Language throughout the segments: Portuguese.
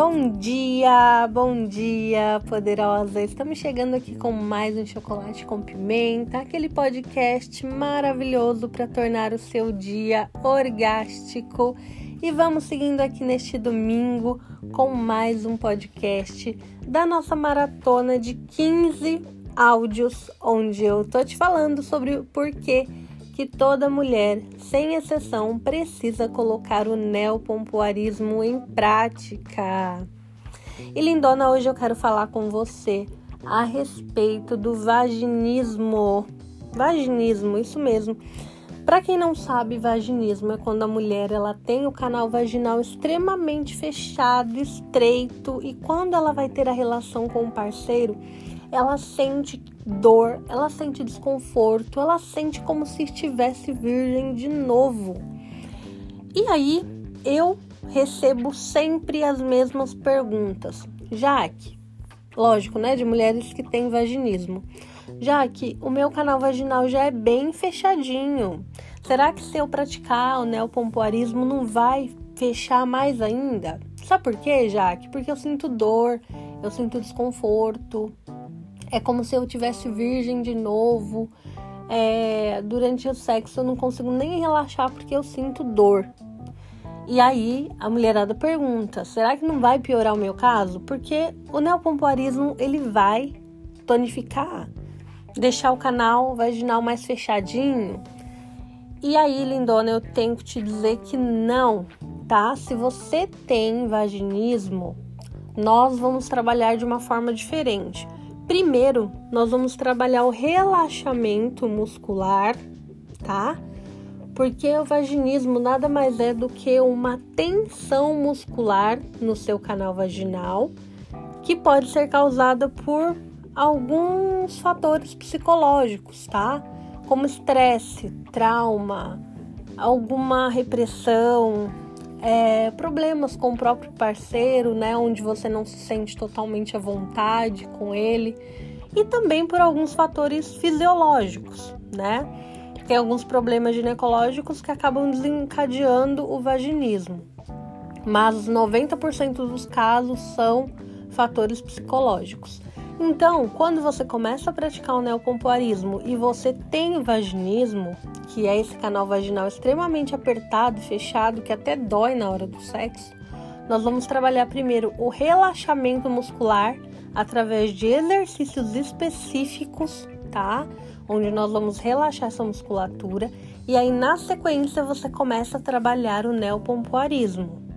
Bom dia, bom dia, poderosa. Estamos chegando aqui com mais um chocolate com pimenta, aquele podcast maravilhoso para tornar o seu dia orgástico. E vamos seguindo aqui neste domingo com mais um podcast da nossa maratona de 15 áudios, onde eu tô te falando sobre o porquê que toda mulher, sem exceção, precisa colocar o neopompoarismo em prática. E lindona, hoje eu quero falar com você a respeito do vaginismo. Vaginismo, isso mesmo. Para quem não sabe, vaginismo é quando a mulher ela tem o canal vaginal extremamente fechado, estreito e quando ela vai ter a relação com o parceiro, ela sente dor, ela sente desconforto, ela sente como se estivesse virgem de novo. E aí eu recebo sempre as mesmas perguntas. Jaque, lógico, né, de mulheres que têm vaginismo. Jaque, o meu canal vaginal já é bem fechadinho. Será que se eu praticar o neopompoarismo não vai fechar mais ainda? Sabe por quê, Jaque? Porque eu sinto dor, eu sinto desconforto, é como se eu tivesse virgem de novo. É, durante o sexo eu não consigo nem relaxar porque eu sinto dor. E aí a mulherada pergunta: será que não vai piorar o meu caso? Porque o neopompoarismo ele vai tonificar, deixar o canal vaginal mais fechadinho. E aí, lindona, eu tenho que te dizer que não, tá? Se você tem vaginismo, nós vamos trabalhar de uma forma diferente. Primeiro, nós vamos trabalhar o relaxamento muscular, tá? Porque o vaginismo nada mais é do que uma tensão muscular no seu canal vaginal, que pode ser causada por alguns fatores psicológicos, tá? Como estresse, trauma, alguma repressão, é, problemas com o próprio parceiro, né, onde você não se sente totalmente à vontade com ele, e também por alguns fatores fisiológicos, né? Tem alguns problemas ginecológicos que acabam desencadeando o vaginismo, mas 90% dos casos são fatores psicológicos. Então, quando você começa a praticar o neopompoarismo e você tem vaginismo, que é esse canal vaginal extremamente apertado, fechado, que até dói na hora do sexo, nós vamos trabalhar primeiro o relaxamento muscular através de exercícios específicos, tá? Onde nós vamos relaxar essa musculatura e aí na sequência você começa a trabalhar o neopompoarismo.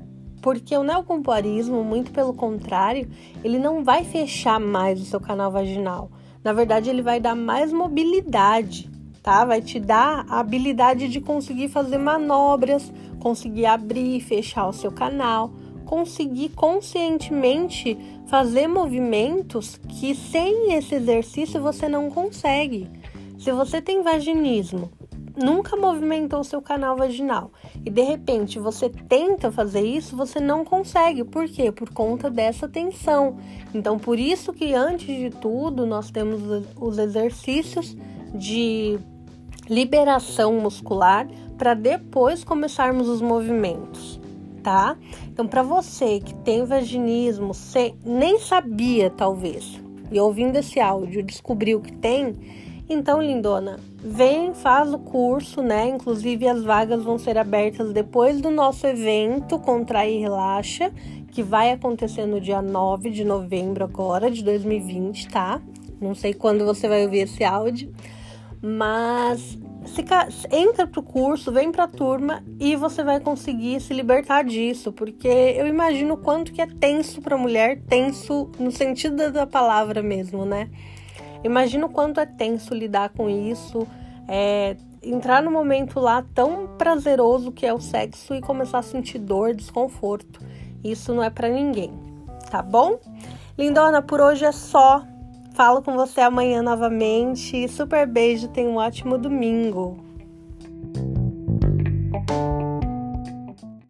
Porque o neopompoarismo, muito pelo contrário, ele não vai fechar mais o seu canal vaginal. Na verdade, ele vai dar mais mobilidade, tá? Vai te dar a habilidade de conseguir fazer manobras, conseguir abrir e fechar o seu canal, conseguir conscientemente fazer movimentos que sem esse exercício você não consegue. Se você tem vaginismo, nunca movimentou seu canal vaginal e de repente você tenta fazer isso, você não consegue. Por quê? Por conta dessa tensão. Então, por isso que antes de tudo nós temos os exercícios de liberação muscular para depois começarmos os movimentos, tá? Então, para você que tem vaginismo, você nem sabia talvez, e ouvindo esse áudio descobriu que tem, então, lindona, vem, faz o curso, né? Inclusive as vagas vão ser abertas depois do nosso evento Contrai e Relaxa, que vai acontecer no dia 9 de novembro agora de 2020, tá? Não sei quando você vai ouvir esse áudio, mas entra pro curso, vem pra turma e você vai conseguir se libertar disso, porque eu imagino quanto que é tenso pra mulher, tenso no sentido da palavra mesmo, né? Imagina o quanto é tenso lidar com isso, é, entrar no momento lá tão prazeroso que é o sexo e começar a sentir dor, desconforto. Isso não é para ninguém, tá bom? Lindona, por hoje é só. Falo com você amanhã novamente. Super beijo, tenha um ótimo domingo.